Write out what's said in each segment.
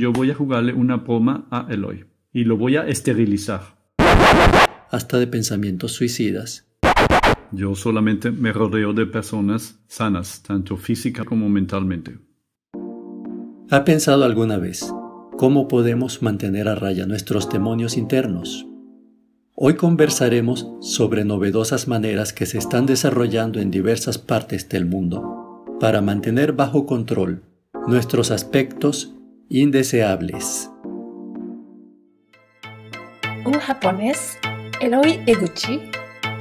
Yo voy a jugarle una broma a Eloy y lo voy a esterilizar. Hasta de pensamientos suicidas. Yo solamente me rodeo de personas sanas, tanto física como mentalmente. ¿Ha pensado alguna vez cómo podemos mantener a raya nuestros demonios internos? Hoy conversaremos sobre novedosas maneras que se están desarrollando en diversas partes del mundo para mantener bajo control nuestros aspectos indeseables. Un japonés, Eloy Eguchi,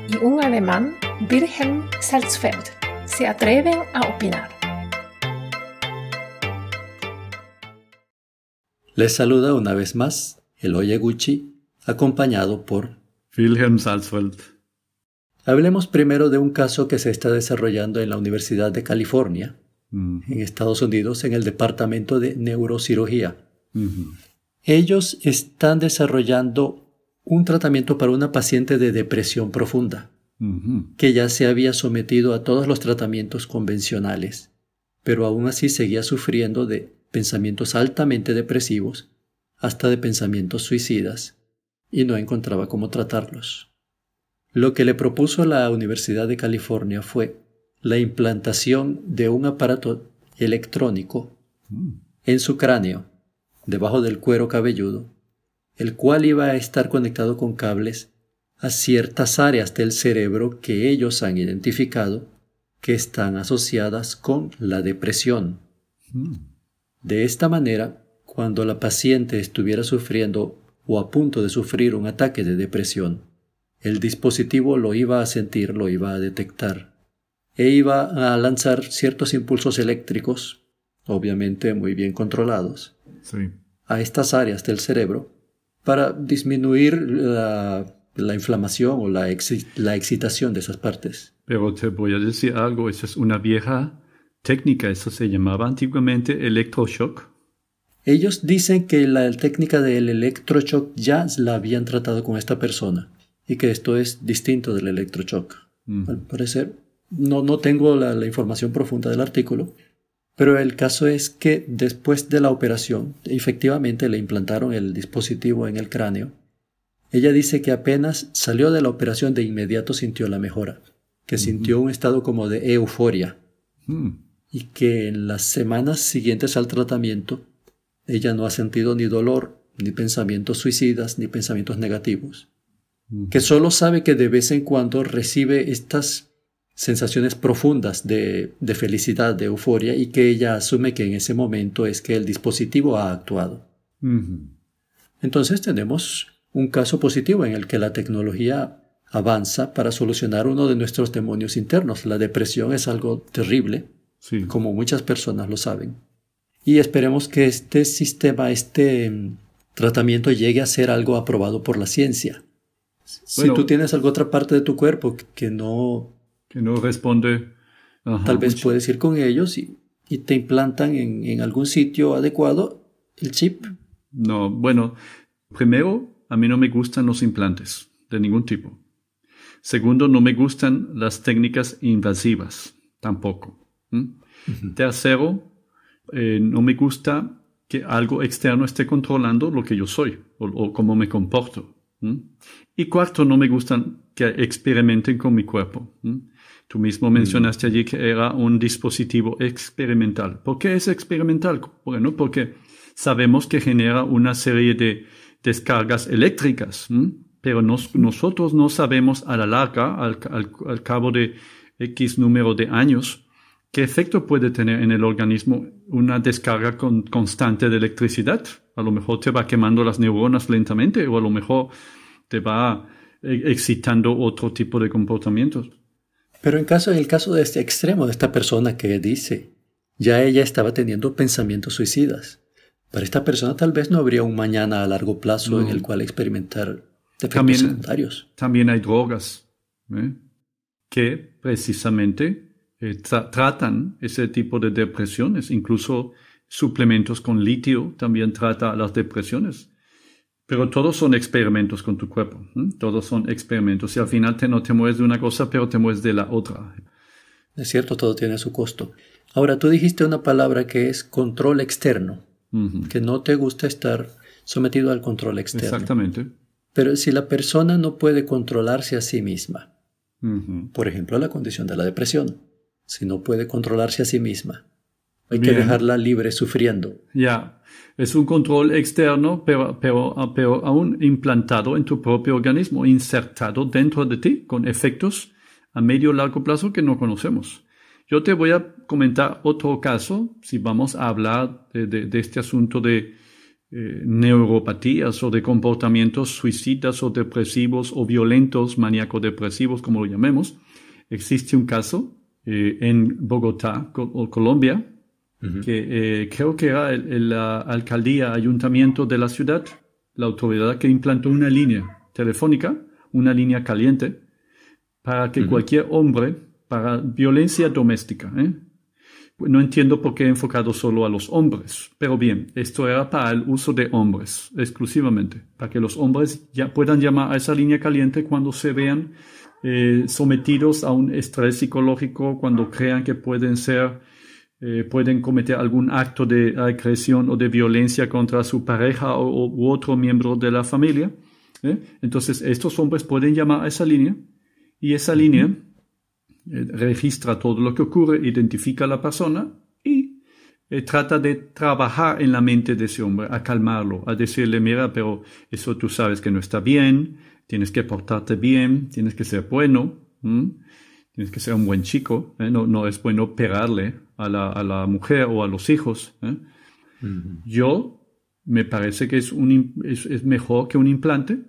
y un alemán, Wilhelm Salzfeld, se atreven a opinar. Les saluda una vez más Eloy Eguchi, acompañado por Wilhelm Salzfeld. Hablemos primero de un caso que se está desarrollando en la Universidad de California, en Estados Unidos, en el Departamento de Neurocirugía. Ellos están desarrollando un tratamiento para una paciente de depresión profunda, que ya se había sometido a todos los tratamientos convencionales, pero aún así seguía sufriendo de pensamientos altamente depresivos, hasta de pensamientos suicidas, y no encontraba cómo tratarlos. Lo que le propuso la Universidad de California fue la implantación de un aparato electrónico en su cráneo, debajo del cuero cabelludo, el cual iba a estar conectado con cables a ciertas áreas del cerebro que ellos han identificado que están asociadas con la depresión. De esta manera, cuando la paciente estuviera sufriendo o a punto de sufrir un ataque de depresión, el dispositivo lo iba a sentir, lo iba a detectar e iba a lanzar ciertos impulsos eléctricos, obviamente muy bien controlados, a estas áreas del cerebro para disminuir la, inflamación o la, la excitación de esas partes. Pero te voy a decir algo, esa es una vieja técnica, eso se llamaba antiguamente electroshock. Ellos dicen que la técnica del electroshock ya la habían tratado con esta persona y que esto es distinto del electroshock. Al parecer, no, no tengo la, información profunda del artículo, pero el caso es que después de la operación, efectivamente le implantaron el dispositivo en el cráneo. Ella dice que apenas salió de la operación de inmediato sintió la mejora, que sintió un estado como de euforia hmm. y que en las semanas siguientes al tratamiento ella no ha sentido ni dolor, ni pensamientos suicidas, ni pensamientos negativos, que solo sabe que de vez en cuando recibe estas sensaciones profundas de, felicidad, de euforia, y que ella asume que en ese momento es que el dispositivo ha actuado. Entonces tenemos un caso positivo en el que la tecnología avanza para solucionar uno de nuestros demonios internos. La depresión es algo terrible, como muchas personas lo saben. Y esperemos que este sistema, este mm, tratamiento llegue a ser algo aprobado por la ciencia. si tú tienes alguna otra parte de tu cuerpo que no que no responde. Tal vez puedes ir con ellos y, te implantan en, algún sitio adecuado el chip. No, bueno, primero, a mí no me gustan los implantes de ningún tipo. Segundo, no me gustan las técnicas invasivas, tampoco. Tercero, eh, no me gusta que algo externo esté controlando lo que yo soy o, cómo me comporto. Y cuarto, no me gustan que experimenten con mi cuerpo. Tú mismo mencionaste allí que era un dispositivo experimental. ¿Por qué es experimental? Bueno, porque sabemos que genera una serie de descargas eléctricas, pero nosotros no sabemos a la larga, al, cabo de X número de años, qué efecto puede tener en el organismo una descarga constante de electricidad. A lo mejor te va quemando las neuronas lentamente o a lo mejor te va eh, excitando otro tipo de comportamientos. Pero en, caso, en el caso de este extremo, de esta persona que dice, ya ella estaba teniendo pensamientos suicidas. Para esta persona tal vez no habría un mañana a largo plazo en el cual experimentar efectos también, secundarios. También hay drogas ¿eh? que precisamente eh, tratan ese tipo de depresiones. Incluso suplementos con litio también trata las depresiones. Pero todos son experimentos con tu cuerpo. Todos son experimentos. Y al final te, no te mueves de una cosa, pero te mueves de la otra. Es cierto, todo tiene su costo. Ahora, tú dijiste una palabra que es control externo. que no te gusta estar sometido al control externo. Exactamente. Pero si la persona no puede controlarse a sí misma, por ejemplo, la condición de la depresión, si no puede controlarse a sí misma, hay que dejarla libre sufriendo. Ya, es un control externo, pero, pero, pero aún implantado en tu propio organismo, insertado dentro de ti, con efectos a medio largo plazo que no conocemos. Yo te voy a comentar otro caso, si vamos a hablar de, este asunto de eh, neuropatías o de comportamientos suicidas o depresivos o violentos, maníaco-depresivos, como lo llamemos. Existe un caso eh, en Bogotá, Colombia, que eh, creo que era la alcaldía, ayuntamiento de la ciudad, la autoridad que implantó una línea telefónica, una línea caliente, para que cualquier hombre, para violencia doméstica, ¿eh? no entiendo por qué he enfocado solo a los hombres, pero bien, esto era para el uso de hombres exclusivamente, para que los hombres ya puedan llamar a esa línea caliente cuando se vean eh, sometidos a un estrés psicológico, cuando crean que pueden ser eh, pueden cometer algún acto de agresión o de violencia contra su pareja o, u otro miembro de la familia. ¿eh? Entonces, estos hombres pueden llamar a esa línea y esa línea eh, registra todo lo que ocurre, identifica a la persona y trata de trabajar en la mente de ese hombre, a calmarlo, a decirle, mira, pero eso tú sabes que no está bien, tienes que portarte bien, tienes que ser bueno. Tienes que ser un buen chico, no, no, es bueno pegarle a la, a la, mujer o a los hijos. ¿eh? Yo me parece que es, un, es, es, mejor que un implante,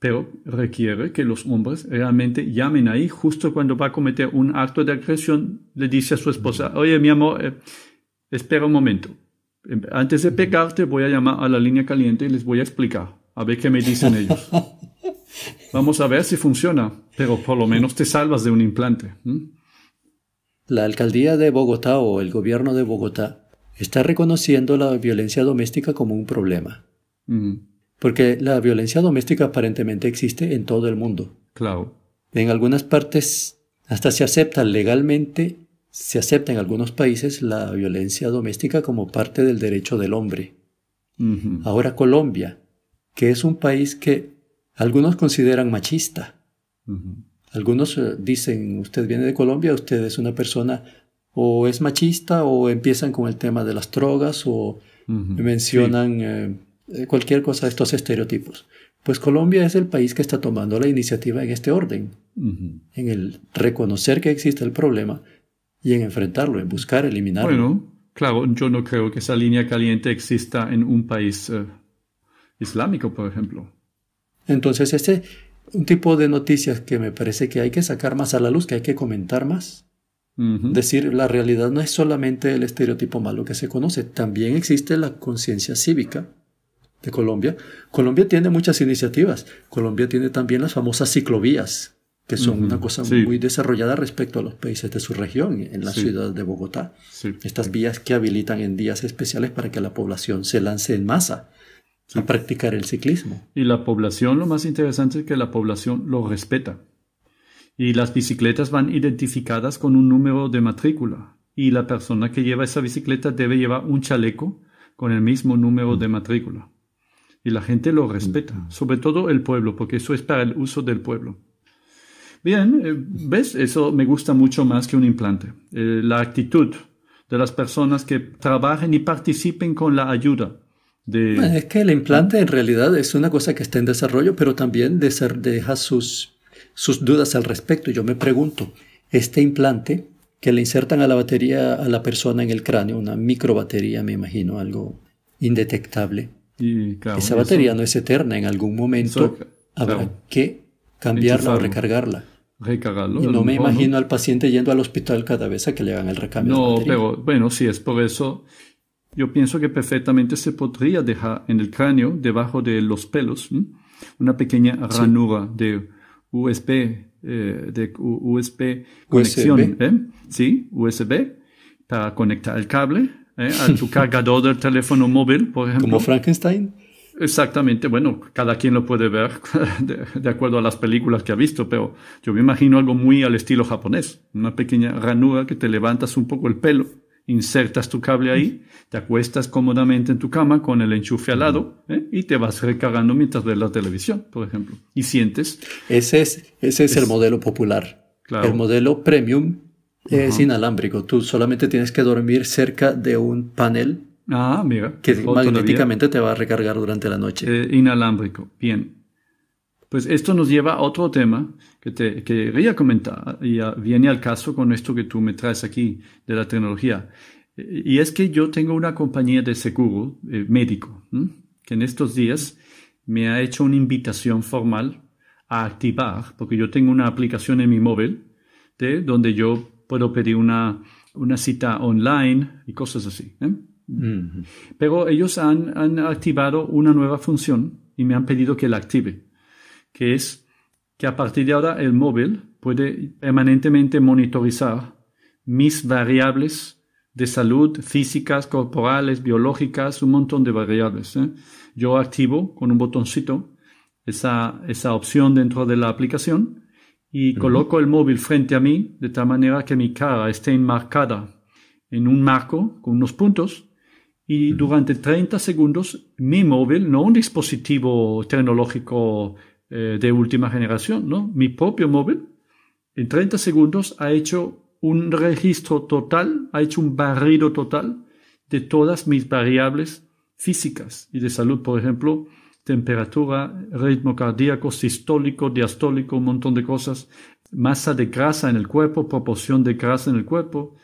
pero requiere que los hombres realmente llamen ahí justo cuando va a cometer un acto de agresión, le dice a su esposa, oye mi amor, eh, espera un momento, em, antes de pegarte voy a llamar a la línea caliente y les voy a explicar, a ver qué me dicen ellos. Vamos a ver si funciona, pero por lo menos te salvas de un implante. La alcaldía de Bogotá o el gobierno de Bogotá está reconociendo la violencia doméstica como un problema. Porque la violencia doméstica aparentemente existe en todo el mundo. Claro. En algunas partes hasta se acepta legalmente, se acepta en algunos países la violencia doméstica como parte del derecho del hombre. Ahora Colombia, que es un país que algunos consideran machista. Algunos eh, dicen, usted viene de Colombia, usted es una persona o es machista o empiezan con el tema de las drogas o mencionan eh, eh, cualquier cosa de estos estereotipos. Pues Colombia es el país que está tomando la iniciativa en este orden, en el reconocer que existe el problema y en enfrentarlo, en buscar eliminarlo. Bueno, claro, yo no creo que esa línea caliente exista en un país islámico, por ejemplo. Entonces, este un tipo de noticias que me parece que hay que sacar más a la luz, que hay que comentar más. Decir, la realidad no es solamente el estereotipo malo que se conoce, también existe la conciencia cívica de Colombia. Colombia tiene muchas iniciativas. Colombia tiene también las famosas ciclovías, que son una cosa muy desarrollada respecto a los países de su región, en la ciudad de Bogotá. Estas vías que habilitan en días especiales para que la población se lance en masa a practicar el ciclismo. Y la población, lo más interesante es que la población lo respeta. Y las bicicletas van identificadas con un número de matrícula. Y la persona que lleva esa bicicleta debe llevar un chaleco con el mismo número de matrícula. Y la gente lo respeta, sobre todo el pueblo, porque eso es para el uso del pueblo. Bien, eh, ¿ves? Eso me gusta mucho más que un implante. Eh, la actitud de las personas que trabajen y participen con la ayuda es que el implante en realidad es una cosa que está en desarrollo, pero también deja sus, sus dudas al respecto. Yo me pregunto, este implante que le insertan a la batería a la persona en el cráneo, una microbatería, me imagino, algo indetectable. Esa batería no es eterna, en algún momento habrá que cambiarla o recargarla. Recargarlo. Y no me imagino al paciente yendo al hospital cada vez a que le hagan el recambio. No, pero bueno, si es por eso, yo pienso que perfectamente se podría dejar en el cráneo, debajo de los pelos, una pequeña ranura de USB, eh, de USB conexión, ¿eh? sí, USB, para conectar el cable ¿eh? a tu cargador del teléfono móvil, por ejemplo. Como Frankenstein. Exactamente, bueno, cada quien lo puede ver de, acuerdo a las películas que ha visto, pero yo me imagino algo muy al estilo japonés, una pequeña ranura que te levantas un poco el pelo insertas tu cable ahí, te acuestas cómodamente en tu cama con el enchufe al lado ¿eh? y te vas recargando mientras ves la televisión, por ejemplo. Y sientes. Ese es, ese es, el modelo popular. El modelo premium es inalámbrico. Tú solamente tienes que dormir cerca de un panel ah, mira, que magnéticamente te va a recargar durante la noche. Eh, inalámbrico, bien. Pues esto nos lleva a otro tema que te quería comentar y viene al caso con esto que tú me traes aquí de la tecnología. Y es que yo tengo una compañía de seguro eh, médico que en estos días me ha hecho una invitación formal a activar, porque yo tengo una aplicación en mi móvil de donde yo puedo pedir una, una cita online y cosas así. ¿eh? Pero ellos han, han activado una nueva función y me han pedido que la active que es que a partir de ahora el móvil puede permanentemente monitorizar mis variables de salud físicas, corporales, biológicas, un montón de variables. ¿eh? Yo activo con un botoncito esa, esa opción dentro de la aplicación y coloco el móvil frente a mí de tal manera que mi cara esté enmarcada en un marco con unos puntos y durante 30 segundos mi móvil, no un dispositivo tecnológico eh, de última generación, ¿no? Mi propio móvil, en 30 segundos ha hecho un registro total, ha hecho un barrido total de todas mis variables físicas y de salud, por ejemplo, temperatura, ritmo cardíaco, sistólico, diastólico, un montón de cosas, masa de grasa en el cuerpo, proporción de grasa en el cuerpo.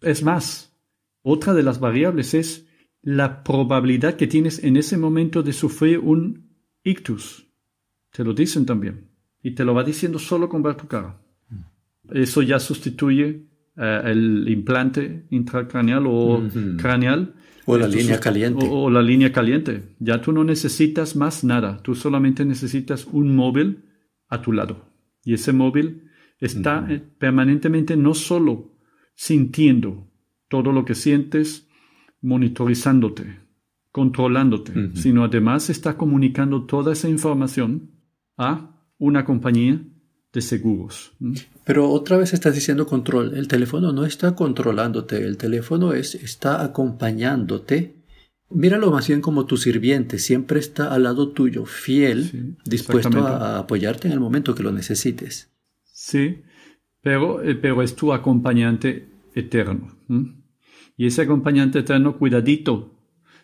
Es más, otra de las variables es la probabilidad que tienes en ese momento de sufrir un ictus, te lo dicen también. Y te lo va diciendo solo con ver tu cara. Eso ya sustituye eh, el implante intracraneal o craneal. O la línea caliente. O, la línea caliente. Ya tú no necesitas más nada. Tú solamente necesitas un móvil a tu lado. Y ese móvil está eh, permanentemente no solo sintiendo todo lo que sientes, monitorizándote, controlándote, sino además está comunicando toda esa información a una compañía de seguros. Pero otra vez estás diciendo control. El teléfono no está controlándote, el teléfono es, está acompañándote. Míralo más bien como tu sirviente, siempre está al lado tuyo, fiel, dispuesto a, apoyarte en el momento que lo necesites. Sí, pero, eh, pero es tu acompañante eterno. Y ese acompañante eterno, cuidadito,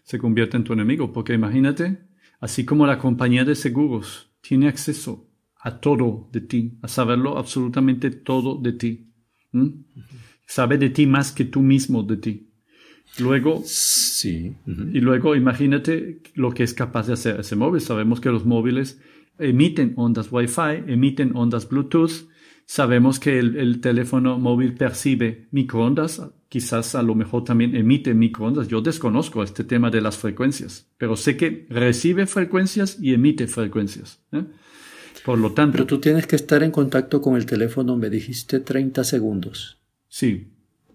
se convierte en tu enemigo, porque imagínate, así como la compañía de seguros tiene acceso a todo de ti, a saberlo absolutamente todo de ti. Sabe de ti más que tú mismo de ti. Luego, sí. y luego imagínate lo que es capaz de hacer ese móvil. Sabemos que los móviles emiten ondas Wi-Fi, emiten ondas Bluetooth. Sabemos que el, el, teléfono móvil percibe microondas, quizás a lo mejor también emite microondas. Yo desconozco este tema de las frecuencias, pero sé que recibe frecuencias y emite frecuencias. ¿eh? Por lo tanto. Pero tú tienes que estar en contacto con el teléfono, me dijiste 30 segundos. Sí.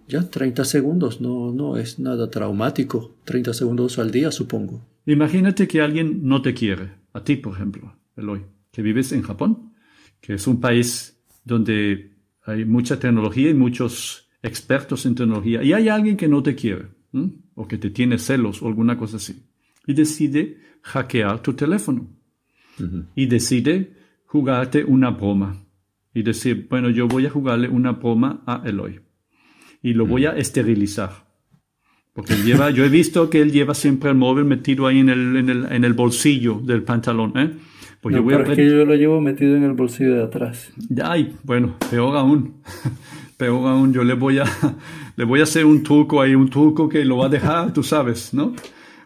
Ya, 30 segundos, no, no es nada traumático. 30 segundos al día, supongo. Imagínate que alguien no te quiere, a ti, por ejemplo, Eloy, que vives en Japón, que es un país donde hay mucha tecnología y muchos expertos en tecnología, y hay alguien que no te quiere, o que te tiene celos o alguna cosa así, y decide hackear tu teléfono, y decide jugarte una broma, y decir, bueno, yo voy a jugarle una broma a Eloy, y lo voy a esterilizar. Porque lleva, yo he visto que él lleva siempre el móvil metido ahí en el, en el, en el bolsillo del pantalón, ¿eh? Pues yo voy pero es que yo lo llevo metido en el bolsillo de atrás. Ay, bueno, peor aún. Peor aún, yo le voy a, le voy a hacer un truco ahí, un truco que lo va a dejar, tú sabes, ¿no?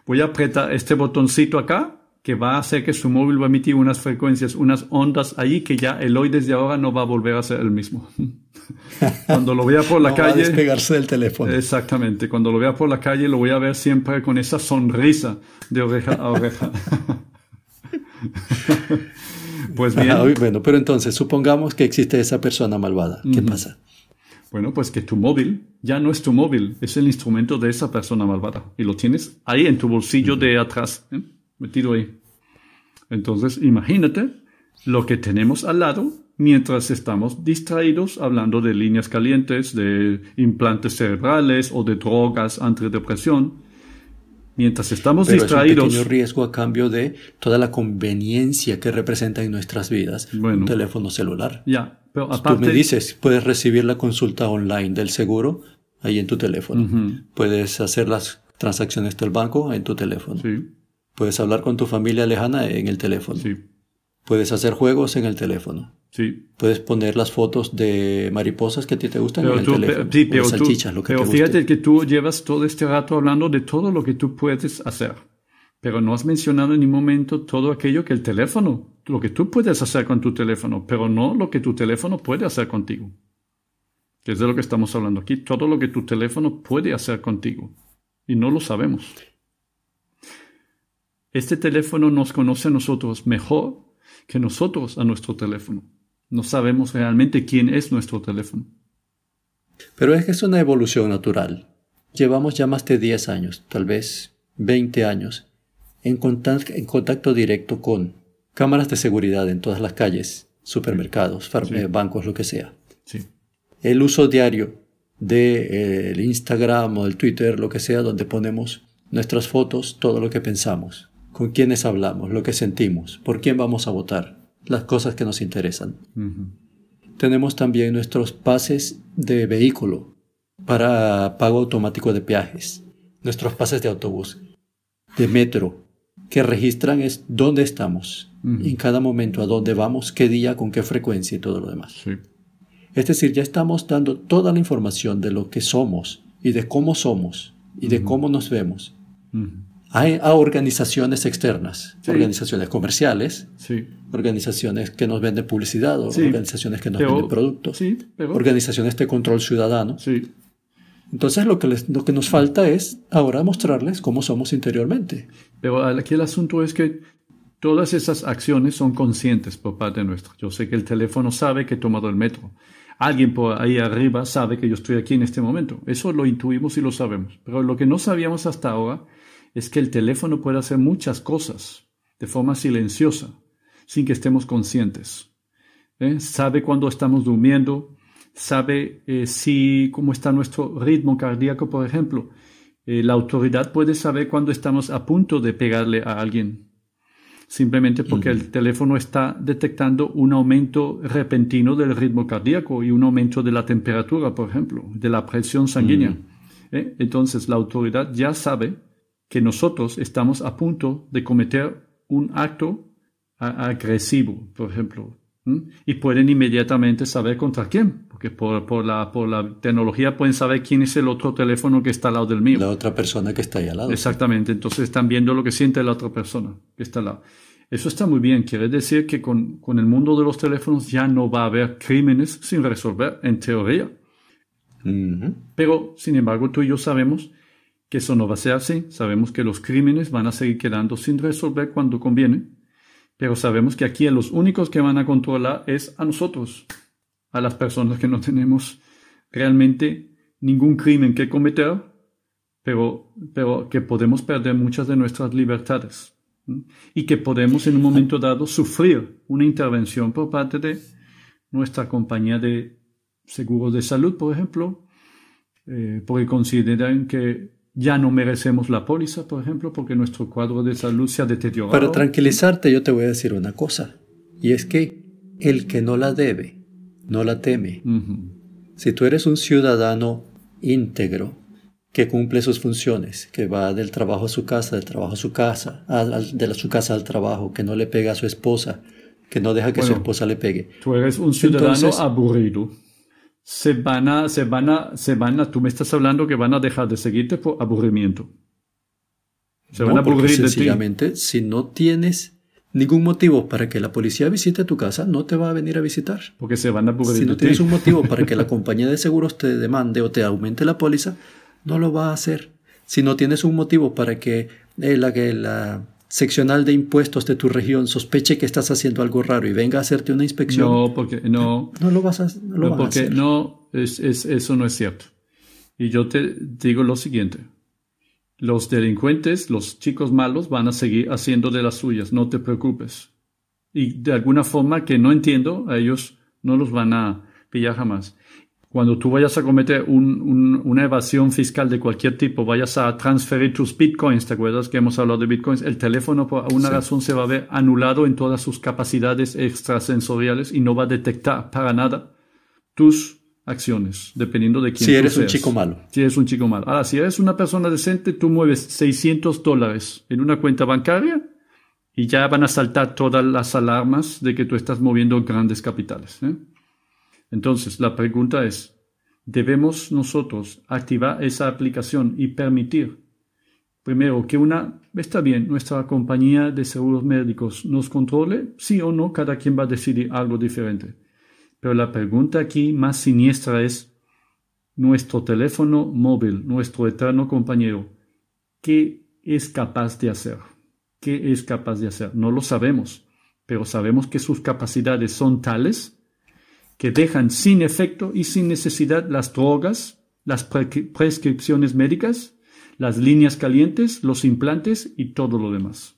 Voy a apretar este botoncito acá, que va a hacer que su móvil va a emitir unas frecuencias, unas ondas ahí que ya el hoy desde ahora no va a volver a ser el mismo. cuando lo vea por la calle. Va a despegarse del teléfono. Exactamente. Cuando lo vea por la calle lo voy a ver siempre con esa sonrisa de oreja a oreja. pues bien. bueno, pero entonces supongamos que existe esa persona malvada. ¿Qué pasa? Bueno, pues que tu móvil ya no es tu móvil, es el instrumento de esa persona malvada. Y lo tienes ahí en tu bolsillo de atrás, ¿eh? metido ahí. Entonces, imagínate lo que tenemos al lado mientras estamos distraídos hablando de líneas calientes, de implantes cerebrales o de drogas antidepresión. Mientras estamos distraídos. Es un pequeño riesgo a cambio de toda la conveniencia que representa en nuestras vidas un teléfono celular. Ya, pero aparte. Tú me dices, puedes recibir la consulta online del seguro ahí en tu teléfono. Puedes hacer las transacciones del banco en tu teléfono. Sí. Puedes hablar con tu familia lejana en el teléfono. Sí. Puedes hacer juegos en el teléfono. Sí. Puedes poner las fotos de mariposas que a ti te gustan en el teléfono. Sí, pero, salchichas, lo que pero fíjate que tú llevas todo este rato hablando de todo lo que tú puedes hacer. Pero no has mencionado en ningún momento todo aquello que el teléfono, lo que tú puedes hacer con tu teléfono, pero no lo que tu teléfono puede hacer contigo. Que es de lo que estamos hablando aquí. Todo lo que tu teléfono puede hacer contigo. Y no lo sabemos. Este teléfono nos conoce a nosotros mejor que nosotros a nuestro teléfono. No sabemos realmente quién es nuestro teléfono. Pero es que es una evolución natural. Llevamos ya más de 10 años, tal vez 20 años, en contacto, en contacto directo con cámaras de seguridad en todas las calles, supermercados, eh, bancos, lo que sea. El uso diario del de, eh, Instagram o del Twitter, lo que sea, donde ponemos nuestras fotos, todo lo que pensamos con quiénes hablamos, lo que sentimos, por quién vamos a votar, las cosas que nos interesan. Tenemos también nuestros pases de vehículo para pago automático de peajes, nuestros pases de autobús, de metro, que registran es dónde estamos, en cada momento, a dónde vamos, qué día, con qué frecuencia y todo lo demás. Es decir, ya estamos dando toda la información de lo que somos y de cómo somos y de cómo nos vemos a, organizaciones externas, organizaciones comerciales, organizaciones que nos venden publicidad, organizaciones que nos venden productos, organizaciones de control ciudadano. Entonces lo que, lo que nos falta es ahora mostrarles cómo somos interiormente. Pero aquí el asunto es que todas esas acciones son conscientes por parte nuestra. Yo sé que el teléfono sabe que he tomado el metro. Alguien por ahí arriba sabe que yo estoy aquí en este momento. Eso lo intuimos y lo sabemos. Pero lo que no sabíamos hasta ahora es que el teléfono puede hacer muchas cosas de forma silenciosa, sin que estemos conscientes. ¿eh? Sabe cuando estamos durmiendo, sabe eh, si cómo está nuestro ritmo cardíaco, por ejemplo. Eh, la autoridad puede saber cuando estamos a punto de pegarle a alguien, simplemente porque el teléfono está detectando un aumento repentino del ritmo cardíaco y un aumento de la temperatura, por ejemplo, de la presión sanguínea. Entonces la autoridad ya sabe que nosotros estamos a punto de cometer un acto agresivo, por ejemplo, y pueden inmediatamente saber contra quién, porque por, la, por la tecnología pueden saber quién es el otro teléfono que está al lado del mío. La otra persona que está ahí al lado. Exactamente, entonces están viendo lo que siente la otra persona que está al lado. Eso está muy bien, quiere decir que con, con el mundo de los teléfonos ya no va a haber crímenes sin resolver, en teoría. Pero, sin embargo, tú y yo sabemos que eso no va a ser así. Sabemos que los crímenes van a seguir quedando sin resolver cuando conviene, pero sabemos que aquí los únicos que van a controlar es a nosotros, a las personas que no tenemos realmente ningún crimen que cometer, pero, pero que podemos perder muchas de nuestras libertades y que podemos en un momento dado sufrir una intervención por parte de nuestra compañía de seguros de salud, por ejemplo, eh, porque consideran que ya no merecemos la póliza, por ejemplo, porque nuestro cuadro de salud se ha deteriorado. Para tranquilizarte, yo te voy a decir una cosa, y es que el que no la debe, no la teme. Si tú eres un ciudadano íntegro, que cumple sus funciones, que va del trabajo a su casa, del trabajo a su casa, de su casa al trabajo, que no le pega a su esposa, que no deja que su esposa le pegue. Tú eres un ciudadano aburrido se van a, se van a, se van a, tú me estás hablando que van a dejar de seguirte por aburrimiento. Se van a aburrir sencillamente, si no tienes ningún motivo para que la policía visite tu casa, no te va a venir a visitar. Porque se van a aburrir Si no tienes un motivo para que la compañía de seguros te demande o te aumente la póliza, no lo va a hacer. Si no tienes un motivo para que eh, la, que la seccional de impuestos de tu región sospeche que estás haciendo algo raro y venga a hacerte una inspección. No, porque no. No lo vas a, no lo porque hacer. no, es, es, eso no es cierto. Y yo te digo lo siguiente. Los delincuentes, los chicos malos van a seguir haciendo de las suyas, no te preocupes. Y de alguna forma que no entiendo, a ellos no los van a pillar jamás. Cuando tú vayas a cometer una evasión fiscal de cualquier tipo, vayas a transferir tus bitcoins, ¿te acuerdas que hemos hablado de bitcoins? El teléfono por alguna razón se va a ver anulado en todas sus capacidades extrasensoriales y no va a detectar para nada tus acciones, dependiendo de quién Si eres un chico malo. Si eres un chico malo. Ahora, si eres una persona decente, tú mueves 600 dólares en una cuenta bancaria y ya van a saltar todas las alarmas de que tú estás moviendo grandes capitales. ¿eh? Entonces, la pregunta es, ¿debemos nosotros activar esa aplicación y permitir, primero, que una, está bien, nuestra compañía de seguros médicos nos controle? Sí o no, cada quien va a decidir algo diferente. Pero la pregunta aquí más siniestra es, nuestro teléfono móvil, nuestro eterno compañero, ¿qué es capaz de hacer? ¿Qué es capaz de hacer? No lo sabemos, pero sabemos que sus capacidades son tales que dejan sin efecto y sin necesidad las drogas, las prescripciones médicas, las líneas calientes, los implantes y todo lo demás.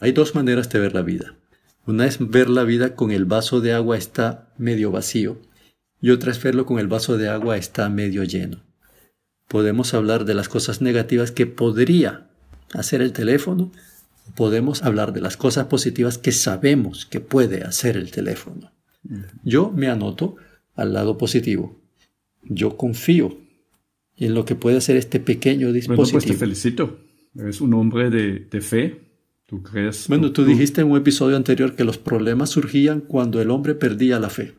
Hay dos maneras de ver la vida. Una es ver la vida con el vaso de agua está medio vacío y otra es verlo con el vaso de agua está medio lleno. Podemos hablar de las cosas negativas que podría hacer el teléfono, podemos hablar de las cosas positivas que sabemos que puede hacer el teléfono. Yo me anoto al lado positivo. Yo confío en lo que puede hacer este pequeño dispositivo. Bueno, pues te felicito. Eres un hombre de, fe. ¿Tú crees? Bueno, tú, dijiste en un episodio anterior que los problemas surgían cuando el hombre perdía la fe.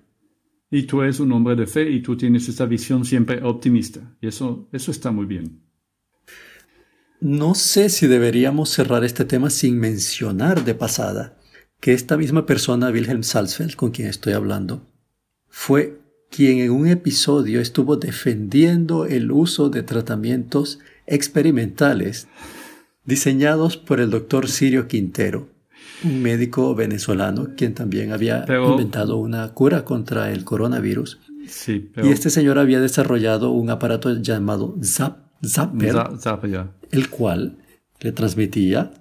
Y tú eres un hombre de fe y tú tienes esa visión siempre optimista. Y eso, eso está muy bien. No sé si deberíamos cerrar este tema sin mencionar de pasada que esta misma persona, Wilhelm Salzfeld, con quien estoy hablando, fue quien en un episodio estuvo defendiendo el uso de tratamientos experimentales diseñados por el doctor Sirio Quintero, un médico venezolano quien también había inventado una cura contra el coronavirus. Y este señor había desarrollado un aparato llamado ZAP, Zapper, el cual le transmitía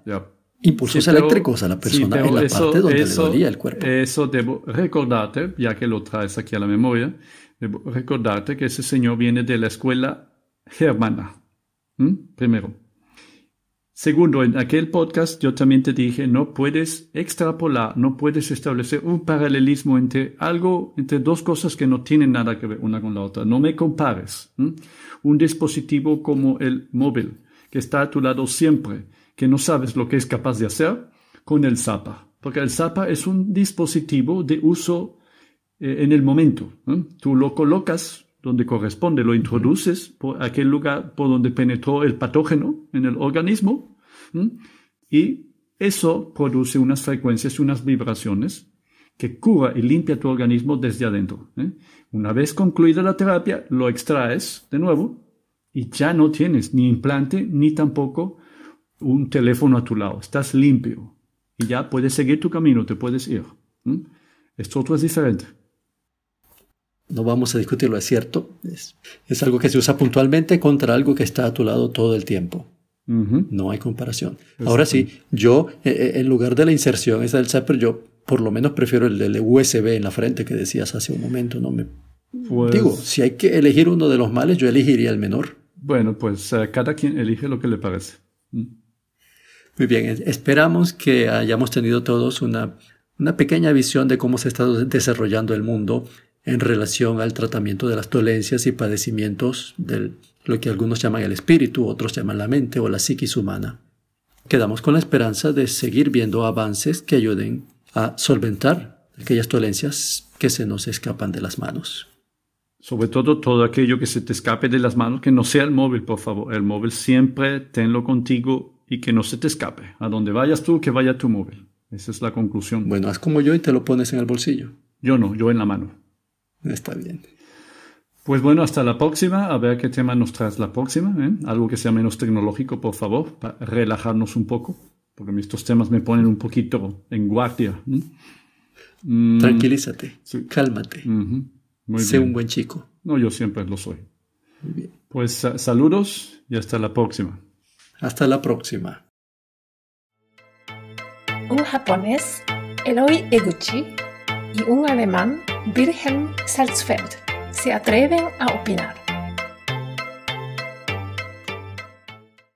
impulsos eléctricos a la persona en la parte donde le dolía el cuerpo. Eso debo recordarte, ya que lo traes aquí a la memoria, debo recordarte que ese señor viene de la escuela germana, primero. Segundo, en aquel podcast yo también te dije, no puedes extrapolar, no puedes establecer un paralelismo entre algo, entre dos cosas que no tienen nada que ver una con la otra. No me compares un dispositivo como el móvil, que está a tu lado siempre, que no sabes lo que es capaz de hacer, con el Zapa. Porque el Zapa es un dispositivo de uso eh, en el momento. Tú lo colocas donde corresponde, lo introduces por aquel lugar por donde penetró el patógeno en el organismo y eso produce unas frecuencias unas vibraciones que cura y limpia tu organismo desde adentro. ¿eh? Una vez concluida la terapia, lo extraes de nuevo y ya no tienes ni implante ni tampoco un teléfono a tu lado. Estás limpio y ya puedes seguir tu camino, te puedes ir. Esto otro es diferente no vamos a discutirlo, es cierto. Es, algo que se usa puntualmente contra algo que está a tu lado todo el tiempo. No hay comparación. Ahora sí, yo, eh, eh, en lugar de la inserción esa del zapper, yo por lo menos prefiero el del USB en la frente que decías hace un momento. No me pues digo, si hay que elegir uno de los males, yo elegiría el menor. Bueno, pues eh, cada quien elige lo que le parece. Mm. Muy bien, esperamos que hayamos tenido todos una, una pequeña visión de cómo se está desarrollando el mundo en relación al tratamiento de las dolencias y padecimientos de lo que algunos llaman el espíritu, otros llaman la mente o la psiquis humana. Quedamos con la esperanza de seguir viendo avances que ayuden a solventar aquellas dolencias que se nos escapan de las manos. Sobre todo todo aquello que se te escape de las manos, que no sea el móvil, por favor. El móvil siempre tenlo contigo y que no se te escape. A donde vayas tú, que vaya tu móvil. Esa es la conclusión. Bueno, haz como yo y te lo pones en el bolsillo. Yo no, yo en la mano. Está bien. Pues bueno, hasta la próxima. A ver qué tema nos traes la próxima. ¿eh? Algo que sea menos tecnológico, por favor, para relajarnos un poco. Porque estos temas me ponen un poquito en guardia. Mm, Tranquilízate, cálmate. sé un buen chico. No, yo siempre lo soy. Muy bien. Pues saludos y hasta la próxima. Hasta la próxima. Un japonés, Eloy Eguchi y un alemán, Wilhelm Salzfeld, se atreven a opinar.